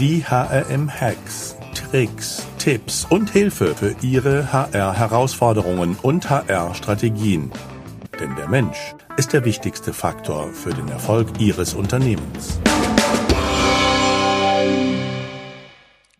Die HRM-Hacks, Tricks, Tipps und Hilfe für Ihre HR-Herausforderungen und HR-Strategien. Denn der Mensch ist der wichtigste Faktor für den Erfolg Ihres Unternehmens.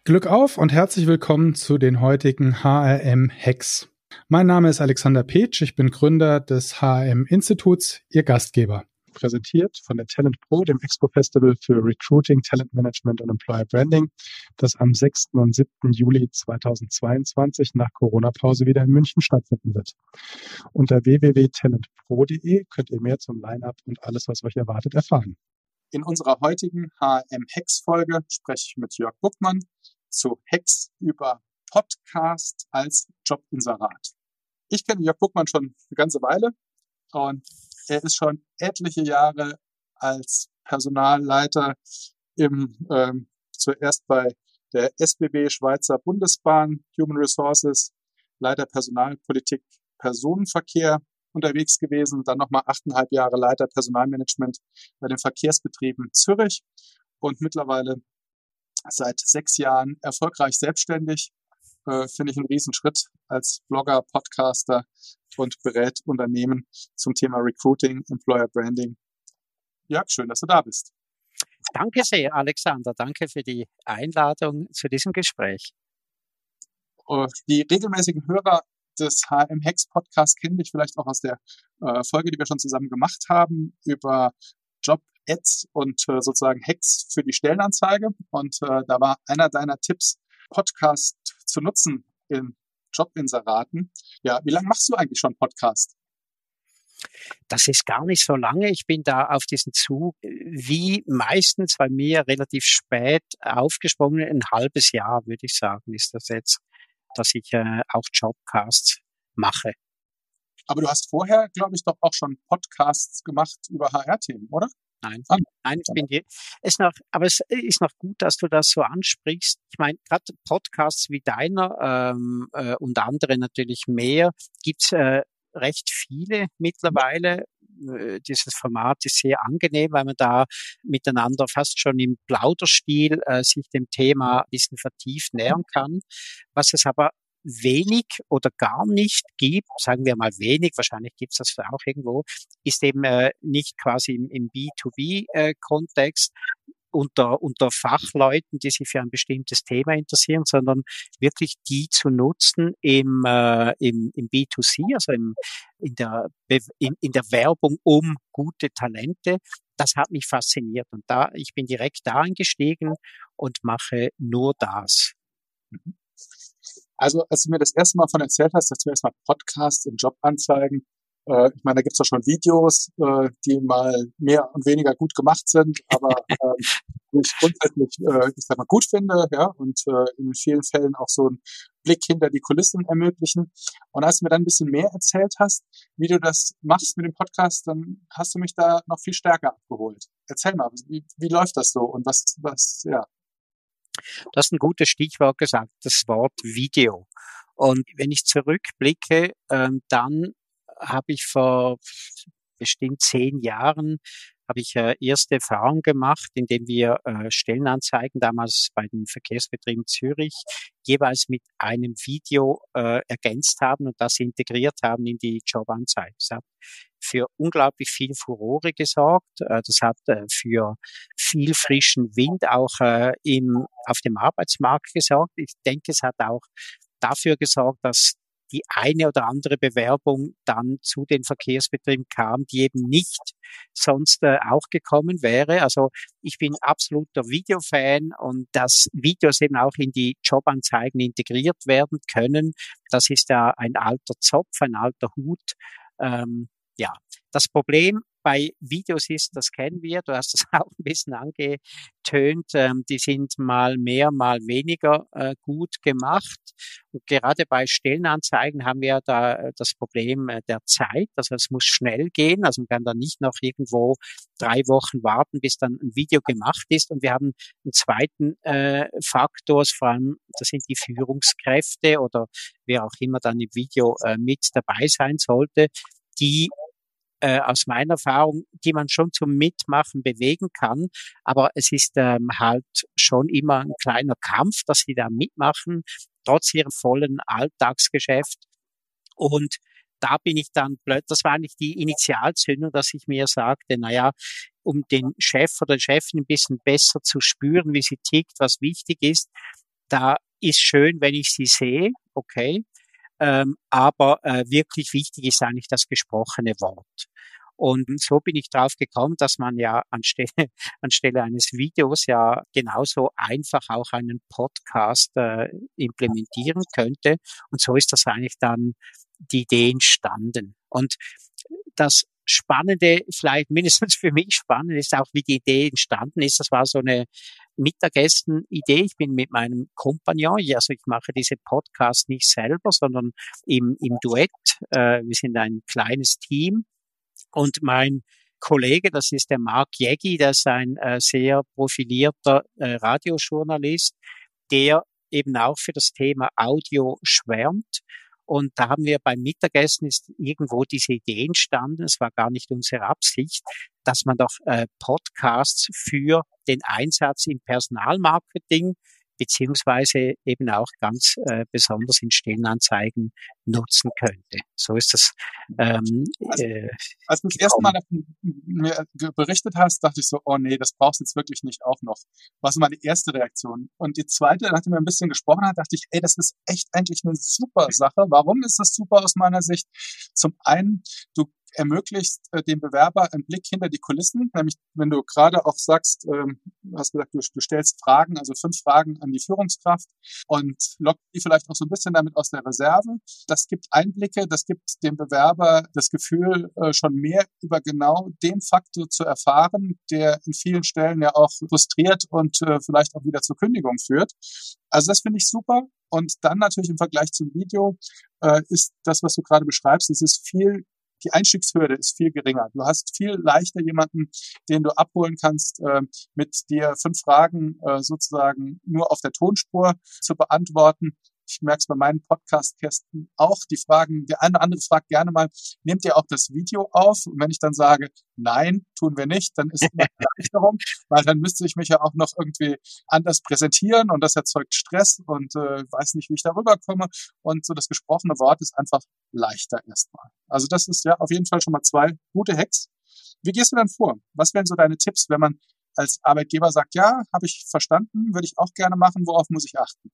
Glück auf und herzlich willkommen zu den heutigen HRM-Hacks. Mein Name ist Alexander Petsch, ich bin Gründer des HRM-Instituts, Ihr Gastgeber präsentiert von der Talent Pro, dem Expo Festival für Recruiting, Talent Management und Employer Branding, das am 6. und 7. Juli 2022 nach Corona-Pause wieder in München stattfinden wird. Unter www.talentpro.de könnt ihr mehr zum Line-Up und alles, was euch erwartet, erfahren. In unserer heutigen HM-Hex-Folge spreche ich mit Jörg Buckmann zu Hex über Podcast als Jobinserat. Ich kenne Jörg Buckmann schon eine ganze Weile und er ist schon etliche Jahre als Personalleiter im, ähm, zuerst bei der SBB Schweizer Bundesbahn Human Resources, Leiter Personalpolitik Personenverkehr unterwegs gewesen, dann nochmal achteinhalb Jahre Leiter Personalmanagement bei den Verkehrsbetrieben Zürich und mittlerweile seit sechs Jahren erfolgreich selbstständig. Äh, Finde ich einen Riesenschritt als Blogger, Podcaster und berät Unternehmen zum Thema Recruiting, Employer Branding. Ja, schön, dass du da bist. Danke sehr, Alexander. Danke für die Einladung zu diesem Gespräch. Äh, die regelmäßigen Hörer des HM Hex Podcast kennen dich vielleicht auch aus der äh, Folge, die wir schon zusammen gemacht haben über Job Ads und äh, sozusagen Hacks für die Stellenanzeige. Und äh, da war einer deiner Tipps, Podcast zu nutzen in Jobinseraten. Ja, wie lange machst du eigentlich schon Podcast? Das ist gar nicht so lange. Ich bin da auf diesen Zug wie meistens bei mir relativ spät aufgesprungen. Ein halbes Jahr, würde ich sagen, ist das jetzt, dass ich äh, auch Jobcasts mache. Aber du hast vorher, glaube ich, doch auch schon Podcasts gemacht über HR-Themen, oder? Nein, ah, nein, ich bin die, ist noch, aber es ist noch gut, dass du das so ansprichst. Ich meine, gerade Podcasts wie deiner ähm, äh, und andere natürlich mehr gibt's äh, recht viele mittlerweile. Äh, dieses Format ist sehr angenehm, weil man da miteinander fast schon im Plauderstil äh, sich dem Thema ein bisschen vertieft nähern kann. Was es aber wenig oder gar nicht gibt, sagen wir mal wenig, wahrscheinlich gibt es das auch irgendwo, ist eben äh, nicht quasi im, im B2B-Kontext äh, unter, unter Fachleuten, die sich für ein bestimmtes Thema interessieren, sondern wirklich die zu nutzen im, äh, im, im B2C, also im, in, der, in, in der Werbung um gute Talente. Das hat mich fasziniert und da, ich bin direkt da eingestiegen und mache nur das. Mhm. Also, als du mir das erste Mal von erzählt hast, dass du erstmal Podcasts und Jobanzeigen, äh, ich meine, da gibt's ja schon Videos, äh, die mal mehr und weniger gut gemacht sind, aber äh, die ich grundsätzlich, äh, ich sag mal, gut finde, ja, und äh, in vielen Fällen auch so einen Blick hinter die Kulissen ermöglichen. Und als du mir dann ein bisschen mehr erzählt hast, wie du das machst mit dem Podcast, dann hast du mich da noch viel stärker abgeholt. Erzähl mal, wie, wie läuft das so und was, was, ja, Du hast ein gutes Stichwort gesagt, das Wort Video. Und wenn ich zurückblicke, ähm, dann habe ich vor bestimmt zehn Jahren habe ich äh, erste Erfahrung gemacht, indem wir äh, Stellenanzeigen damals bei den Verkehrsbetrieben Zürich jeweils mit einem Video äh, ergänzt haben und das integriert haben in die Jobanzeige. Das hat für unglaublich viel Furore gesorgt. Äh, das hat äh, für viel frischen Wind auch äh, im, auf dem Arbeitsmarkt gesorgt. Ich denke, es hat auch dafür gesorgt, dass die eine oder andere Bewerbung dann zu den Verkehrsbetrieben kam, die eben nicht sonst äh, auch gekommen wäre. Also ich bin absoluter Videofan und dass Videos eben auch in die Jobanzeigen integriert werden können, das ist ja ein alter Zopf, ein alter Hut. Ähm, ja, das Problem bei Videos ist, das kennen wir, du hast das auch ein bisschen angetönt, ähm, die sind mal mehr, mal weniger äh, gut gemacht. Und gerade bei Stellenanzeigen haben wir da äh, das Problem äh, der Zeit. Also es muss schnell gehen. Also man kann da nicht noch irgendwo drei Wochen warten, bis dann ein Video gemacht ist. Und wir haben einen zweiten äh, Faktor, vor allem das sind die Führungskräfte oder wer auch immer dann im Video äh, mit dabei sein sollte, die äh, aus meiner Erfahrung, die man schon zum Mitmachen bewegen kann. Aber es ist ähm, halt schon immer ein kleiner Kampf, dass sie da mitmachen, trotz ihrem vollen Alltagsgeschäft. Und da bin ich dann blöd, das war nicht die Initialzündung, dass ich mir sagte, naja, um den Chef oder Chefin ein bisschen besser zu spüren, wie sie tickt, was wichtig ist, da ist schön, wenn ich sie sehe, okay, ähm, aber äh, wirklich wichtig ist eigentlich das gesprochene Wort. Und so bin ich drauf gekommen, dass man ja anstelle, anstelle eines Videos ja genauso einfach auch einen Podcast äh, implementieren könnte. Und so ist das eigentlich dann die Idee entstanden. Und das Spannende, vielleicht mindestens für mich spannend, ist auch, wie die Idee entstanden ist. Das war so eine Mittagessen-Idee. Ich bin mit meinem Kompagnon, also ich mache diese Podcast nicht selber, sondern im, im Duett. Äh, wir sind ein kleines Team und mein Kollege, das ist der Mark Jägi, der ist ein äh, sehr profilierter äh, Radiojournalist, der eben auch für das Thema Audio schwärmt und da haben wir beim Mittagessen ist irgendwo diese Idee entstanden, es war gar nicht unsere Absicht, dass man doch äh, Podcasts für den Einsatz im Personalmarketing beziehungsweise eben auch ganz äh, besonders in Stellenanzeigen nutzen könnte. So ist das. Ähm, also, äh, als du das erste Mal mir berichtet hast, dachte ich so, oh nee, das brauchst du jetzt wirklich nicht auch noch. War so meine erste Reaktion. Und die zweite, nachdem wir ein bisschen gesprochen haben, dachte ich, ey, das ist echt eigentlich eine super Sache. Warum ist das super aus meiner Sicht? Zum einen, du ermöglicht äh, dem Bewerber einen Blick hinter die Kulissen, nämlich wenn du gerade auch sagst, ähm, hast gesagt, du, du stellst Fragen, also fünf Fragen an die Führungskraft und lockt die vielleicht auch so ein bisschen damit aus der Reserve. Das gibt Einblicke, das gibt dem Bewerber das Gefühl, äh, schon mehr über genau den Faktor zu erfahren, der in vielen Stellen ja auch frustriert und äh, vielleicht auch wieder zur Kündigung führt. Also das finde ich super. Und dann natürlich im Vergleich zum Video äh, ist das, was du gerade beschreibst, es ist viel die Einstiegshürde ist viel geringer. Du hast viel leichter jemanden, den du abholen kannst, äh, mit dir fünf Fragen äh, sozusagen nur auf der Tonspur zu beantworten, ich merke es bei meinen Podcast-Kästen auch, die fragen, der eine oder andere fragt gerne mal, nehmt ihr auch das Video auf? Und wenn ich dann sage, nein, tun wir nicht, dann ist es eine Erleichterung, weil dann müsste ich mich ja auch noch irgendwie anders präsentieren und das erzeugt Stress und äh, weiß nicht, wie ich darüber komme. Und so das gesprochene Wort ist einfach leichter erstmal. Also das ist ja auf jeden Fall schon mal zwei gute Hacks. Wie gehst du dann vor? Was wären so deine Tipps, wenn man als Arbeitgeber sagt, ja, habe ich verstanden, würde ich auch gerne machen, worauf muss ich achten?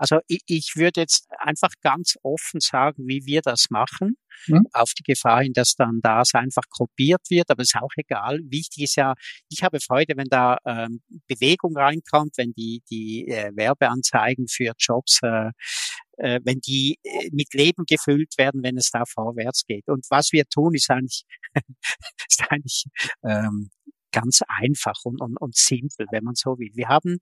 Also ich, ich würde jetzt einfach ganz offen sagen, wie wir das machen, mhm. auf die Gefahr hin, dass dann das einfach kopiert wird, aber ist auch egal. Wichtig ist ja, ich habe Freude, wenn da ähm, Bewegung reinkommt, wenn die, die äh, Werbeanzeigen für Jobs äh, äh, wenn die äh, mit Leben gefüllt werden, wenn es da vorwärts geht. Und was wir tun, ist eigentlich, ist eigentlich ähm, ganz einfach und, und, und simpel, wenn man so will. Wir haben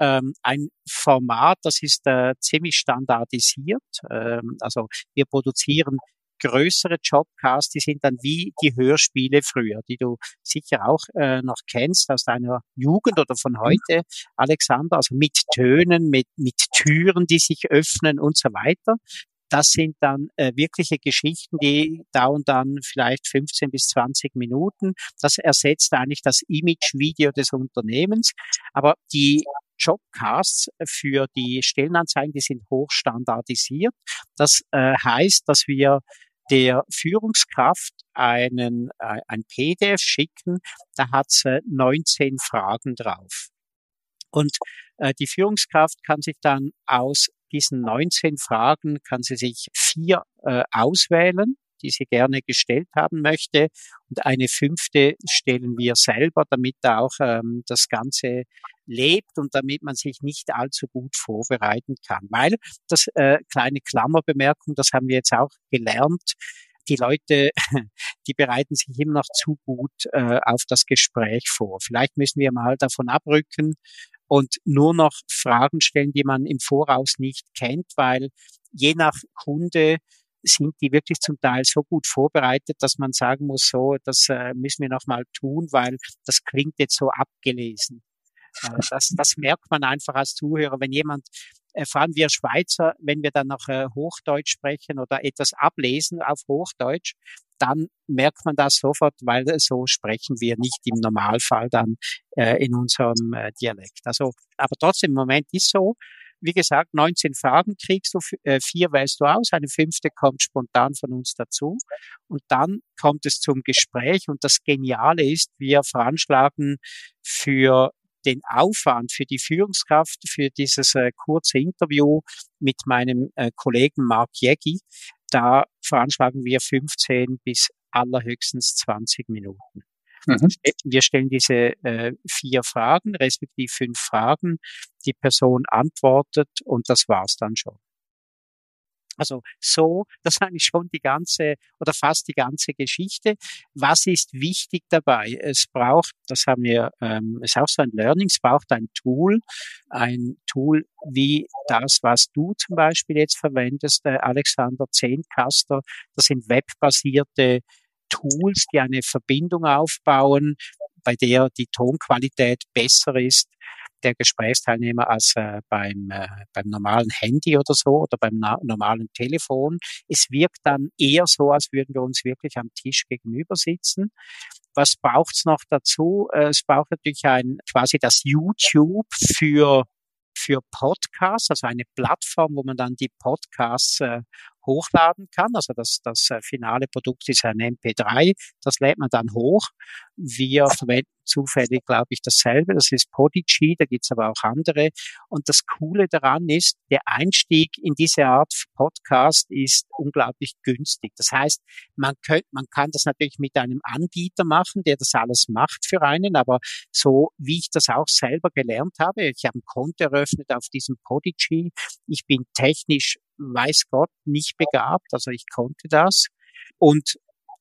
ähm, ein Format, das ist äh, ziemlich standardisiert. Ähm, also wir produzieren größere Jobcasts, die sind dann wie die Hörspiele früher, die du sicher auch äh, noch kennst aus deiner Jugend oder von mhm. heute, Alexander, also mit Tönen, mit, mit Türen, die sich öffnen und so weiter. Das sind dann äh, wirkliche Geschichten, die dauern dann vielleicht 15 bis 20 Minuten. Das ersetzt eigentlich das Image-Video des Unternehmens. Aber die Jobcasts für die Stellenanzeigen, die sind hochstandardisiert. Das äh, heißt, dass wir der Führungskraft einen, äh, ein PDF schicken, da hat sie 19 Fragen drauf. Und äh, die Führungskraft kann sich dann aus diesen 19 Fragen, kann sie sich vier äh, auswählen die sie gerne gestellt haben möchte. Und eine fünfte stellen wir selber, damit auch ähm, das Ganze lebt und damit man sich nicht allzu gut vorbereiten kann. Weil das äh, kleine Klammerbemerkung, das haben wir jetzt auch gelernt, die Leute, die bereiten sich immer noch zu gut äh, auf das Gespräch vor. Vielleicht müssen wir mal davon abrücken und nur noch Fragen stellen, die man im Voraus nicht kennt, weil je nach Kunde sind die wirklich zum Teil so gut vorbereitet, dass man sagen muss, so, das äh, müssen wir nochmal tun, weil das klingt jetzt so abgelesen. Äh, das, das merkt man einfach als Zuhörer, wenn jemand äh, vor allem wir Schweizer, wenn wir dann noch Hochdeutsch sprechen oder etwas ablesen auf Hochdeutsch, dann merkt man das sofort, weil so sprechen wir nicht im Normalfall dann äh, in unserem Dialekt. Also, aber trotzdem im Moment ist so. Wie gesagt, 19 Fragen kriegst du, äh, vier wählst du aus, eine fünfte kommt spontan von uns dazu. Und dann kommt es zum Gespräch. Und das Geniale ist, wir veranschlagen für den Aufwand für die Führungskraft für dieses äh, kurze Interview mit meinem äh, Kollegen Mark Jägi, da veranschlagen wir 15 bis allerhöchstens 20 Minuten. Mhm. Wir stellen diese äh, vier Fragen, respektive fünf Fragen. Die Person antwortet und das war's dann schon. Also so, das ist eigentlich schon die ganze oder fast die ganze Geschichte. Was ist wichtig dabei? Es braucht, das haben wir, ähm, es ist auch so ein Learning, es braucht ein Tool, ein Tool wie das, was du zum Beispiel jetzt verwendest, äh, Alexander Zehnkaster. Das sind webbasierte Tools, die eine Verbindung aufbauen, bei der die Tonqualität besser ist der Gesprächsteilnehmer als äh, beim, äh, beim normalen Handy oder so oder beim normalen Telefon. Es wirkt dann eher so, als würden wir uns wirklich am Tisch gegenüber sitzen. Was braucht's noch dazu? Äh, es braucht natürlich ein quasi das YouTube für für Podcasts, also eine Plattform, wo man dann die Podcasts äh, hochladen kann. Also das, das äh, finale Produkt ist ein MP3, das lädt man dann hoch. Wir verwenden zufällig, glaube ich, dasselbe. Das ist Podigy, da gibt's aber auch andere. Und das Coole daran ist, der Einstieg in diese Art Podcast ist unglaublich günstig. Das heißt, man, könnt, man kann das natürlich mit einem Anbieter machen, der das alles macht für einen, aber so wie ich das auch selber gelernt habe, ich habe ein Konto eröffnet auf diesem Podigy. Ich bin technisch weiß Gott, nicht begabt, also ich konnte das. Und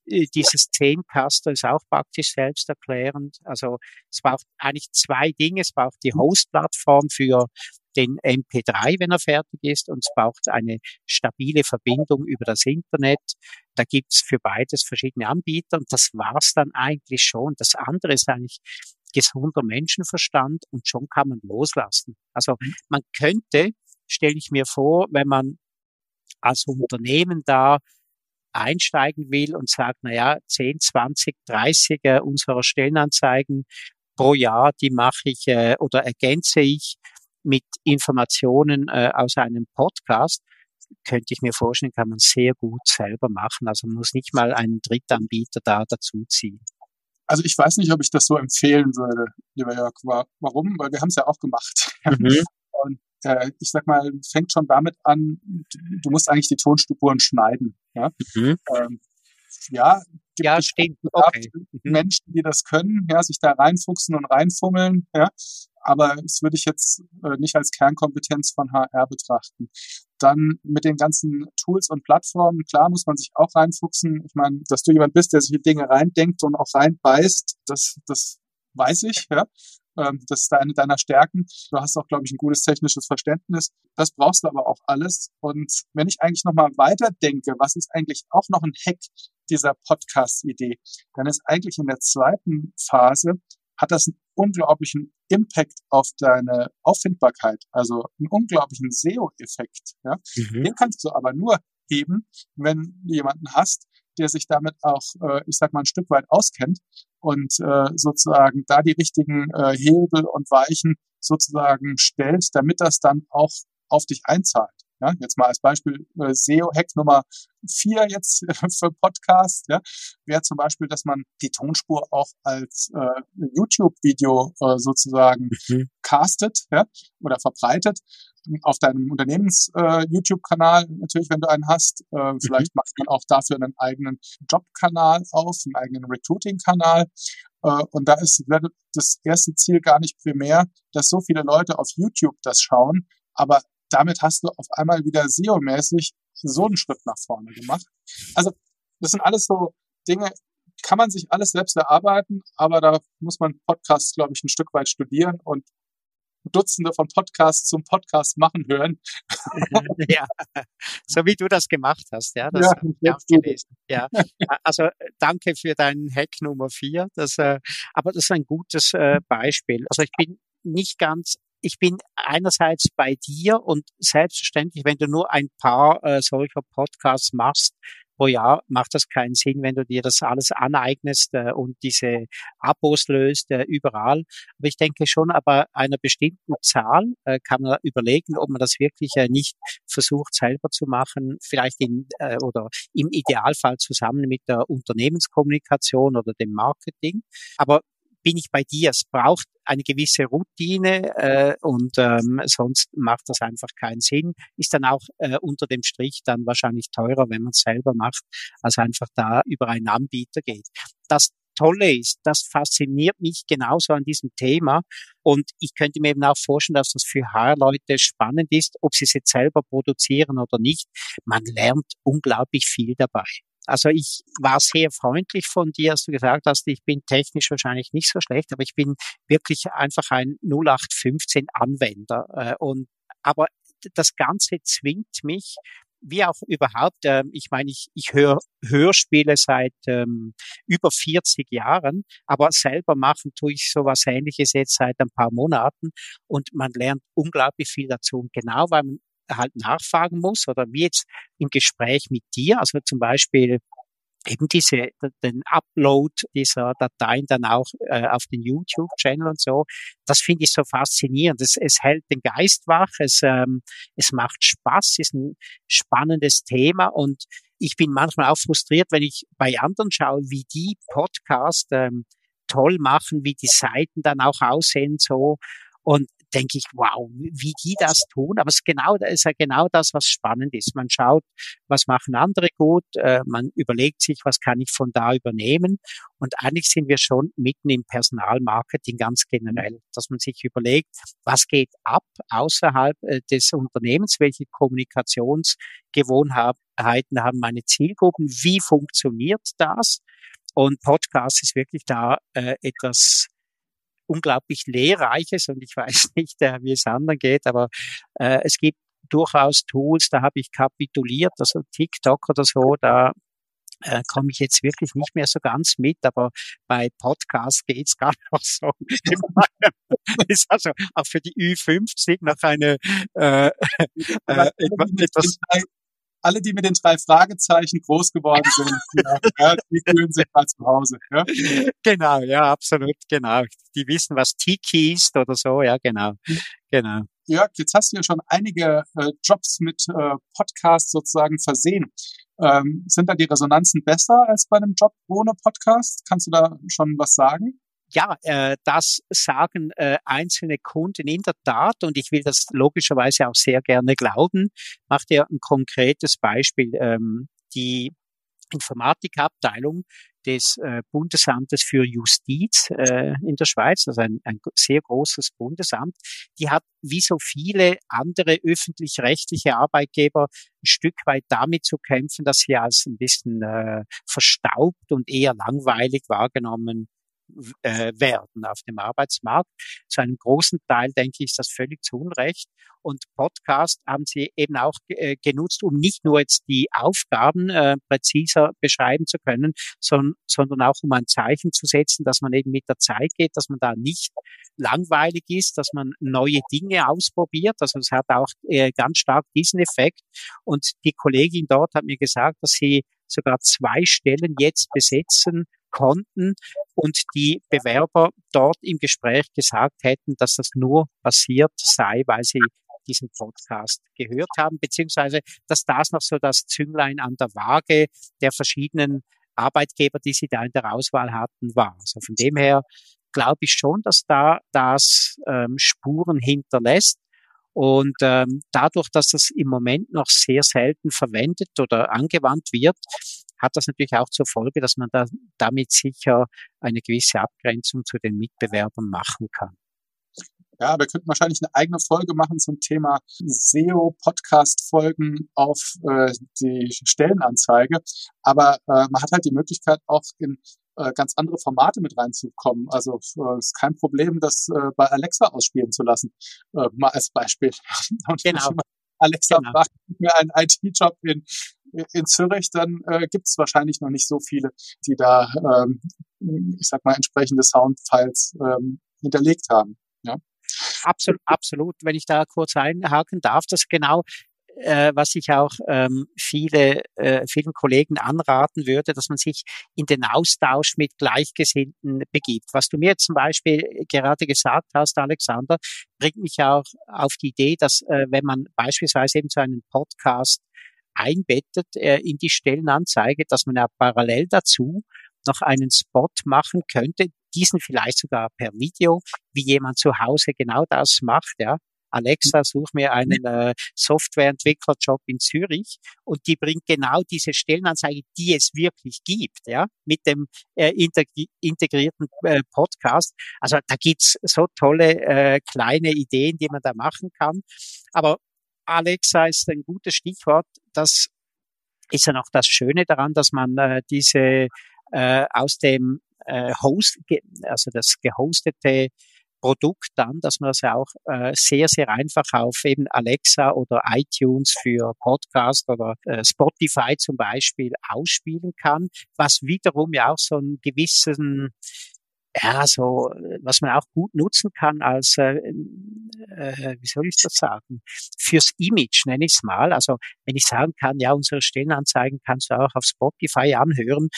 äh, dieses Zehncaster ist auch praktisch selbsterklärend. Also es braucht eigentlich zwei Dinge. Es braucht die Host-Plattform für den MP3, wenn er fertig ist, und es braucht eine stabile Verbindung über das Internet. Da gibt's für beides verschiedene Anbieter und das war's dann eigentlich schon. Das andere ist eigentlich gesunder Menschenverstand und schon kann man loslassen. Also mhm. man könnte, stelle ich mir vor, wenn man als Unternehmen da einsteigen will und sagt, na ja, 10, 20, 30 äh, unserer Stellenanzeigen pro Jahr, die mache ich äh, oder ergänze ich mit Informationen äh, aus einem Podcast, könnte ich mir vorstellen, kann man sehr gut selber machen. Also man muss nicht mal einen Drittanbieter da dazuziehen. Also ich weiß nicht, ob ich das so empfehlen würde, lieber Jörg. Warum? Weil wir haben es ja auch gemacht. Mhm. Äh, ich sag mal, fängt schon damit an, du musst eigentlich die Tonspuren schneiden. Ja, mhm. ähm, ja, gibt ja, stimmt. Okay. Mhm. Menschen, die das können, ja, sich da reinfuchsen und reinfummeln, ja, aber das würde ich jetzt äh, nicht als Kernkompetenz von HR betrachten. Dann mit den ganzen Tools und Plattformen, klar muss man sich auch reinfuchsen. Ich meine, dass du jemand bist, der sich in Dinge reindenkt und auch reinbeißt, das, das weiß ich, ja. Ähm, das ist eine deiner Stärken. Du hast auch, glaube ich, ein gutes technisches Verständnis. Das brauchst du aber auch alles. Und wenn ich eigentlich nochmal weiterdenke, was ist eigentlich auch noch ein Hack dieser Podcast-Idee, dann ist eigentlich in der zweiten Phase hat das einen unglaublichen Impact auf deine Auffindbarkeit, also einen unglaublichen SEO-Effekt. Ja? Mhm. Den kannst du aber nur heben, wenn du jemanden hast, der sich damit auch, äh, ich sag mal, ein Stück weit auskennt und äh, sozusagen da die richtigen äh, Hebel und Weichen sozusagen stellt, damit das dann auch auf dich einzahlt. Ja, jetzt mal als Beispiel äh, SEO-Hack Nummer vier jetzt äh, für Podcast, ja, wäre zum Beispiel, dass man die Tonspur auch als äh, YouTube-Video äh, sozusagen mhm. castet ja, oder verbreitet auf deinem Unternehmens-YouTube-Kanal äh, natürlich, wenn du einen hast. Äh, mhm. vielleicht macht man auch dafür einen eigenen Job-Kanal auf, einen eigenen Recruiting-Kanal. Äh, und da ist das erste Ziel gar nicht primär, dass so viele Leute auf YouTube das schauen, aber damit hast du auf einmal wieder SEO-mäßig so einen Schritt nach vorne gemacht. Also das sind alles so Dinge, kann man sich alles selbst erarbeiten, aber da muss man Podcasts, glaube ich, ein Stück weit studieren und Dutzende von Podcasts zum Podcast machen hören. ja, so wie du das gemacht hast, ja, das ja, ich auch gelesen. Ja, also danke für deinen Hack Nummer vier. Das, äh, aber das ist ein gutes äh, Beispiel. Also ich bin nicht ganz ich bin einerseits bei dir und selbstverständlich, wenn du nur ein paar äh, solcher Podcasts machst, pro Jahr macht das keinen Sinn, wenn du dir das alles aneignest äh, und diese Abos löst äh, überall. Aber ich denke schon, aber einer bestimmten Zahl äh, kann man überlegen, ob man das wirklich äh, nicht versucht selber zu machen, vielleicht in äh, oder im Idealfall zusammen mit der Unternehmenskommunikation oder dem Marketing. Aber bin ich bei dir. Es braucht eine gewisse Routine äh, und ähm, sonst macht das einfach keinen Sinn. Ist dann auch äh, unter dem Strich dann wahrscheinlich teurer, wenn man es selber macht, als einfach da über einen Anbieter geht. Das Tolle ist, das fasziniert mich genauso an diesem Thema. Und ich könnte mir eben auch vorstellen, dass das für HR-Leute spannend ist, ob sie es jetzt selber produzieren oder nicht. Man lernt unglaublich viel dabei. Also ich war sehr freundlich von dir, als du gesagt hast, ich bin technisch wahrscheinlich nicht so schlecht, aber ich bin wirklich einfach ein 0815 Anwender. Äh, und aber das Ganze zwingt mich, wie auch überhaupt, äh, ich meine, ich, ich höre Hörspiele seit ähm, über 40 Jahren, aber selber machen tue ich sowas ähnliches jetzt seit ein paar Monaten und man lernt unglaublich viel dazu. Genau weil man halt nachfragen muss oder wie jetzt im Gespräch mit dir, also zum Beispiel eben diese, den Upload dieser Dateien dann auch äh, auf den YouTube-Channel und so, das finde ich so faszinierend. Es, es hält den Geist wach, es, ähm, es macht Spaß, ist ein spannendes Thema und ich bin manchmal auch frustriert, wenn ich bei anderen schaue, wie die Podcast ähm, toll machen, wie die Seiten dann auch aussehen so. Und denke ich, wow, wie die das tun. Aber es ist genau, ist ja genau das, was spannend ist. Man schaut, was machen andere gut, äh, man überlegt sich, was kann ich von da übernehmen. Und eigentlich sind wir schon mitten im Personalmarketing ganz generell, dass man sich überlegt, was geht ab außerhalb äh, des Unternehmens, welche Kommunikationsgewohnheiten haben meine Zielgruppen, wie funktioniert das? Und Podcast ist wirklich da äh, etwas unglaublich Lehrreiches und ich weiß nicht, äh, wie es anderen geht, aber äh, es gibt durchaus Tools, da habe ich kapituliert, also TikTok oder so, da äh, komme ich jetzt wirklich nicht mehr so ganz mit, aber bei Podcasts geht's gar noch so. ist also auch für die Ü50 noch eine äh, äh, etwas, alle, die mit den drei Fragezeichen groß geworden sind, ja, die fühlen sich mal zu Hause. Ja? Genau, ja, absolut, genau. Die wissen, was Tiki ist oder so, ja, genau, genau. Jörg, jetzt hast du ja schon einige äh, Jobs mit äh, Podcasts sozusagen versehen. Ähm, sind da die Resonanzen besser als bei einem Job ohne Podcast? Kannst du da schon was sagen? Ja, äh, das sagen äh, einzelne Kunden in der Tat und ich will das logischerweise auch sehr gerne glauben. Macht ja ein konkretes Beispiel. Ähm, die Informatikabteilung des äh, Bundesamtes für Justiz äh, in der Schweiz, also ein, ein sehr großes Bundesamt, die hat wie so viele andere öffentlich-rechtliche Arbeitgeber ein Stück weit damit zu kämpfen, dass sie als ein bisschen äh, verstaubt und eher langweilig wahrgenommen äh, werden auf dem Arbeitsmarkt. Zu einem großen Teil, denke ich, ist das völlig zu Unrecht. Und Podcast haben sie eben auch äh, genutzt, um nicht nur jetzt die Aufgaben äh, präziser beschreiben zu können, sondern, sondern auch um ein Zeichen zu setzen, dass man eben mit der Zeit geht, dass man da nicht langweilig ist, dass man neue Dinge ausprobiert. Also es hat auch äh, ganz stark diesen Effekt. Und die Kollegin dort hat mir gesagt, dass sie sogar zwei Stellen jetzt besetzen konnten und die Bewerber dort im Gespräch gesagt hätten, dass das nur passiert sei, weil sie diesen Podcast gehört haben, beziehungsweise dass das noch so das Zünglein an der Waage der verschiedenen Arbeitgeber, die sie da in der Auswahl hatten, war. Also von dem her glaube ich schon, dass da das ähm, Spuren hinterlässt. Und ähm, dadurch, dass das im Moment noch sehr selten verwendet oder angewandt wird, hat das natürlich auch zur Folge, dass man da damit sicher eine gewisse Abgrenzung zu den Mitbewerbern machen kann. Ja, wir könnten wahrscheinlich eine eigene Folge machen zum Thema SEO-Podcast-Folgen auf äh, die Stellenanzeige. Aber äh, man hat halt die Möglichkeit, auch in äh, ganz andere Formate mit reinzukommen. Also äh, ist kein Problem, das äh, bei Alexa ausspielen zu lassen. Äh, mal als Beispiel. Und genau. Alexa genau. macht mir einen IT-Job in in Zürich, dann äh, gibt es wahrscheinlich noch nicht so viele, die da, ähm, ich sag mal, entsprechende Soundfiles ähm, hinterlegt haben. Ja. absolut, absolut. Wenn ich da kurz einhaken darf, das genau äh, was ich auch ähm, viele, äh, vielen Kollegen anraten würde, dass man sich in den Austausch mit Gleichgesinnten begibt. Was du mir zum Beispiel gerade gesagt hast, Alexander, bringt mich auch auf die Idee, dass äh, wenn man beispielsweise eben so einen Podcast einbettet äh, in die Stellenanzeige, dass man ja parallel dazu noch einen Spot machen könnte, diesen vielleicht sogar per Video, wie jemand zu Hause genau das macht, ja. Alexa, such mir einen äh, Softwareentwicklerjob in Zürich und die bringt genau diese Stellenanzeige, die es wirklich gibt, ja, mit dem äh, integrierten äh, Podcast. Also da gibt's so tolle äh, kleine Ideen, die man da machen kann. Aber Alexa ist ein gutes Stichwort. Das ist ja noch das Schöne daran, dass man äh, diese äh, aus dem äh, Host, also das gehostete Produkt dann, dass man das ja auch äh, sehr, sehr einfach auf eben Alexa oder iTunes für Podcast oder äh, Spotify zum Beispiel ausspielen kann, was wiederum ja auch so einen gewissen ja, so, was man auch gut nutzen kann als, äh, äh, wie soll ich das sagen, fürs Image nenne ich es mal. Also wenn ich sagen kann, ja, unsere Stellenanzeigen kannst du auch auf Spotify anhören,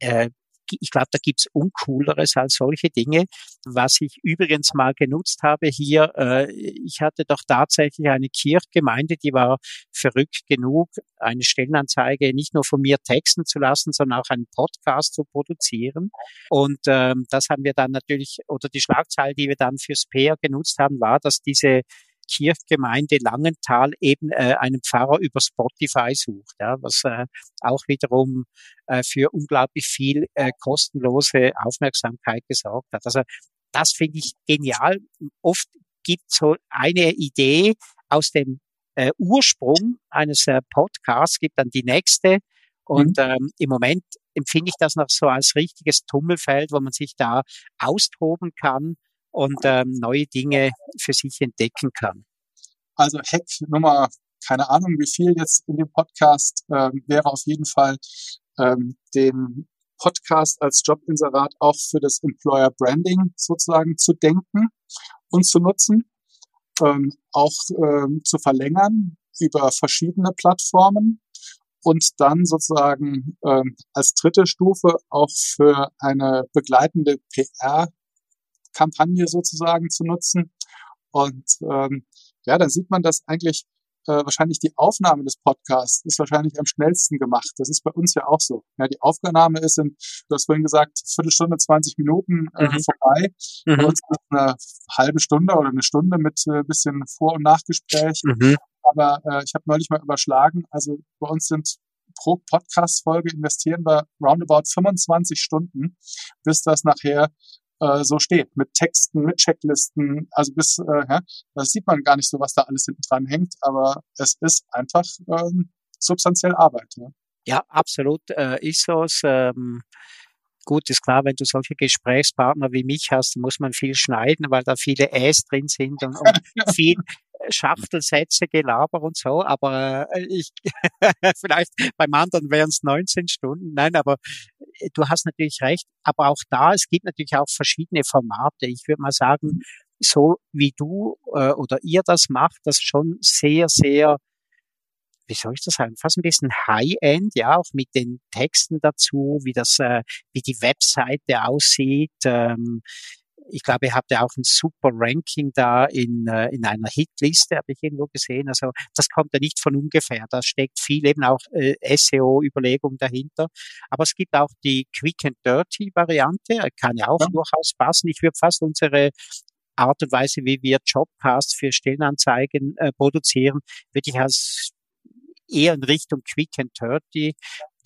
äh, ich glaube, da gibt's Uncooleres als solche Dinge. Was ich übrigens mal genutzt habe hier, äh, ich hatte doch tatsächlich eine Kirchgemeinde, die war verrückt genug, eine Stellenanzeige nicht nur von mir texten zu lassen, sondern auch einen Podcast zu produzieren. Und ähm, das haben wir dann natürlich, oder die Schlagzeile, die wir dann fürs PR genutzt haben, war, dass diese Kirchgemeinde Langenthal eben äh, einen Pfarrer über Spotify sucht, ja, was äh, auch wiederum äh, für unglaublich viel äh, kostenlose Aufmerksamkeit gesorgt hat. Also das finde ich genial. Oft gibt so eine Idee aus dem äh, Ursprung eines äh, Podcasts, gibt dann die nächste. Und mhm. ähm, im Moment empfinde ich das noch so als richtiges Tummelfeld, wo man sich da austoben kann und ähm, neue Dinge für sich entdecken kann. Also Hack Nummer, keine Ahnung wie viel jetzt in dem Podcast, ähm, wäre auf jeden Fall ähm, den Podcast als Jobinserat auch für das Employer Branding sozusagen zu denken und zu nutzen, ähm, auch ähm, zu verlängern über verschiedene Plattformen und dann sozusagen ähm, als dritte Stufe auch für eine begleitende PR Kampagne sozusagen zu nutzen. Und ähm, ja, dann sieht man, dass eigentlich äh, wahrscheinlich die Aufnahme des Podcasts ist wahrscheinlich am schnellsten gemacht. Das ist bei uns ja auch so. Ja, die Aufnahme ist in, du hast vorhin gesagt, Viertelstunde, 20 Minuten äh, mhm. vorbei. Mhm. Bei uns ist eine halbe Stunde oder eine Stunde mit äh, bisschen Vor- und Nachgespräch. Mhm. Aber äh, ich habe neulich mal überschlagen, also bei uns sind pro Podcast-Folge investieren wir roundabout 25 Stunden, bis das nachher äh, so steht, mit Texten, mit Checklisten, also bis, äh, ja, das sieht man gar nicht so, was da alles hinten dran hängt, aber es ist einfach ähm, substanziell Arbeit. Ja, ja absolut äh, ist so. Ähm, gut, ist klar, wenn du solche Gesprächspartner wie mich hast, muss man viel schneiden, weil da viele Äs drin sind und, und viel, Schachtelsätze, Gelaber und so, aber äh, ich vielleicht beim anderen wären es 19 Stunden. Nein, aber du hast natürlich recht. Aber auch da, es gibt natürlich auch verschiedene Formate. Ich würde mal sagen, so wie du äh, oder ihr das macht, das schon sehr, sehr wie soll ich das sagen, fast ein bisschen High-End, ja, auch mit den Texten dazu, wie das, äh, wie die Webseite aussieht, ähm, ich glaube, ihr habt ja auch ein super Ranking da in, äh, in einer Hitliste, habe ich irgendwo gesehen. Also das kommt ja nicht von ungefähr. Da steckt viel eben auch äh, SEO-Überlegung dahinter. Aber es gibt auch die Quick and Dirty Variante, kann ja auch ja. durchaus passen. Ich würde fast unsere Art und Weise, wie wir Jobcasts für Stellenanzeigen äh, produzieren, würde ich als eher in Richtung Quick and Dirty,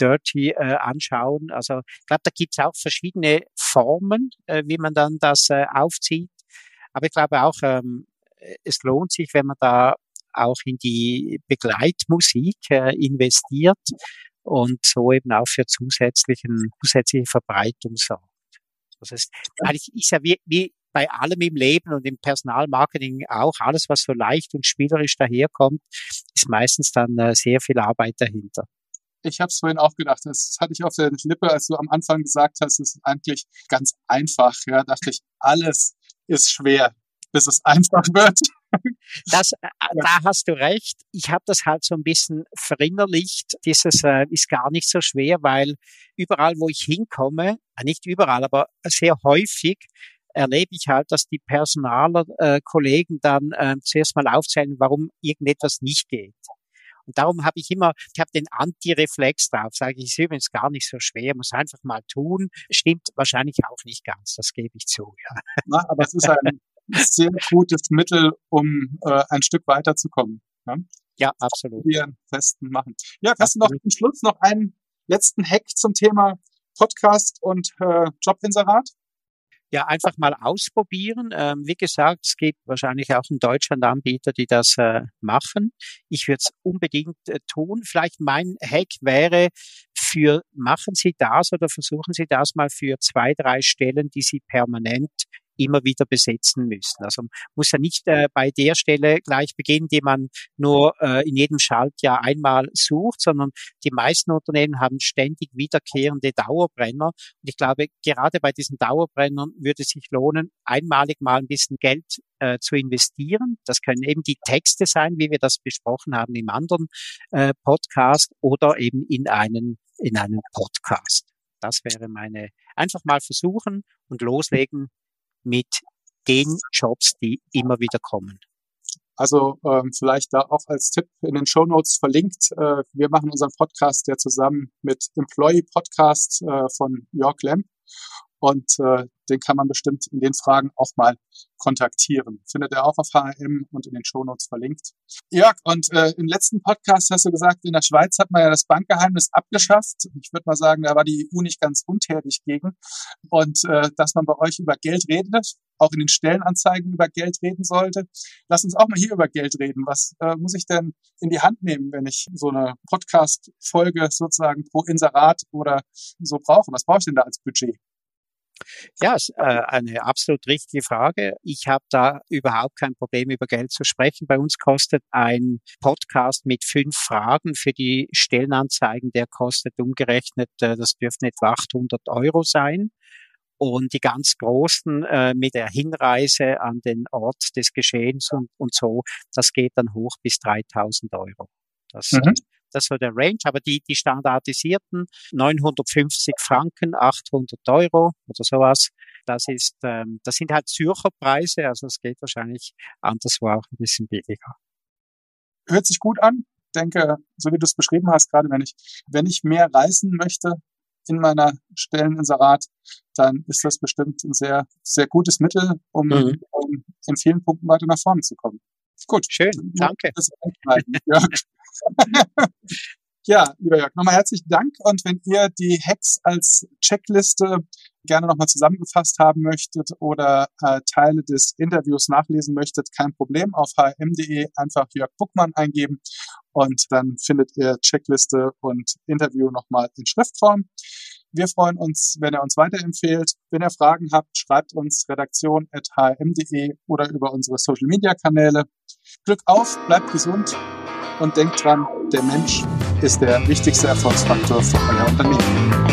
Dirty äh, anschauen. Also ich glaube, da gibt es auch verschiedene Formen, äh, wie man dann das äh, aufzieht. Aber ich glaube auch, ähm, es lohnt sich, wenn man da auch in die Begleitmusik äh, investiert und so eben auch für zusätzlichen, zusätzliche Verbreitung sorgt. Das ist, eigentlich ist ja wie, wie bei allem im Leben und im Personalmarketing auch, alles, was so leicht und spielerisch daherkommt, ist meistens dann äh, sehr viel Arbeit dahinter. Ich habe es vorhin auch gedacht, das hatte ich auf der Lippe, als du am Anfang gesagt hast, es ist eigentlich ganz einfach. Ja, dachte ich, alles ist schwer. bis es einfach wird. Das, äh, ja. Da hast du recht. Ich habe das halt so ein bisschen verinnerlicht. Dieses äh, ist gar nicht so schwer, weil überall, wo ich hinkomme, äh, nicht überall, aber sehr häufig erlebe ich halt, dass die Personaler äh, Kollegen dann äh, zuerst mal aufzählen, warum irgendetwas nicht geht. Und darum habe ich immer, ich habe den Anti-Reflex drauf, sage ich, ist übrigens gar nicht so schwer, muss einfach mal tun. Stimmt wahrscheinlich auch nicht ganz, das gebe ich zu. Ja. Na, aber es ist ein sehr gutes Mittel, um äh, ein Stück weiterzukommen. Ja, ja absolut. Wir festen machen. Ja, hast du noch zum Schluss noch einen letzten Hack zum Thema Podcast und äh, Jobinserat? Ja einfach mal ausprobieren. Ähm, wie gesagt, es gibt wahrscheinlich auch in Deutschland Anbieter, die das äh, machen. Ich würde es unbedingt äh, tun. Vielleicht mein Hack wäre für, machen Sie das oder versuchen Sie das mal für zwei, drei Stellen, die Sie permanent immer wieder besetzen müssen. Also muss ja nicht äh, bei der Stelle gleich beginnen, die man nur äh, in jedem Schaltjahr einmal sucht, sondern die meisten Unternehmen haben ständig wiederkehrende Dauerbrenner. Und ich glaube, gerade bei diesen Dauerbrennern würde es sich lohnen, einmalig mal ein bisschen Geld äh, zu investieren. Das können eben die Texte sein, wie wir das besprochen haben im anderen äh, Podcast oder eben in einen, in einen Podcast. Das wäre meine, einfach mal versuchen und loslegen mit den Jobs, die immer wieder kommen. Also ähm, vielleicht da auch als Tipp in den Show Notes verlinkt. Äh, wir machen unseren Podcast ja zusammen mit Employee Podcast äh, von Jörg Lemp. Und äh, den kann man bestimmt in den Fragen auch mal kontaktieren. Findet er auch auf HRM und in den Shownotes verlinkt. Jörg, und äh, im letzten Podcast hast du gesagt, in der Schweiz hat man ja das Bankgeheimnis abgeschafft. Ich würde mal sagen, da war die EU nicht ganz untätig gegen. Und äh, dass man bei euch über Geld redet, auch in den Stellenanzeigen über Geld reden sollte. Lass uns auch mal hier über Geld reden. Was äh, muss ich denn in die Hand nehmen, wenn ich so eine Podcast-Folge sozusagen pro Inserat oder so brauche? Was brauche ich denn da als Budget? Ja, ist, äh, eine absolut richtige Frage. Ich habe da überhaupt kein Problem, über Geld zu sprechen. Bei uns kostet ein Podcast mit fünf Fragen für die Stellenanzeigen, der kostet umgerechnet, äh, das dürften etwa 800 Euro sein. Und die ganz großen äh, mit der Hinreise an den Ort des Geschehens und, und so, das geht dann hoch bis 3000 Euro. Das mhm. Das war der Range. Aber die, die standardisierten 950 Franken, 800 Euro oder sowas, das ist, ähm, das sind halt Zürcher Preise. Also es geht wahrscheinlich anderswo auch ein bisschen billiger. Hört sich gut an. Ich denke, so wie du es beschrieben hast, gerade wenn ich, wenn ich mehr reisen möchte, in meiner Stelleninserat, dann ist das bestimmt ein sehr, sehr gutes Mittel, um, mhm. um in vielen Punkten weiter nach vorne zu kommen. Gut. Schön, danke. Ja. ja, lieber Jörg, nochmal herzlichen Dank. Und wenn ihr die Hacks als Checkliste gerne nochmal zusammengefasst haben möchtet oder äh, Teile des Interviews nachlesen möchtet, kein Problem. Auf hm.de einfach Jörg Buckmann eingeben und dann findet ihr Checkliste und Interview nochmal in Schriftform. Wir freuen uns, wenn ihr uns weiterempfehlt. Wenn ihr Fragen habt, schreibt uns redaktion.hm.de oder über unsere Social Media Kanäle. Glück auf, bleibt gesund und denkt dran, der Mensch ist der wichtigste Erfolgsfaktor für euer Unternehmen.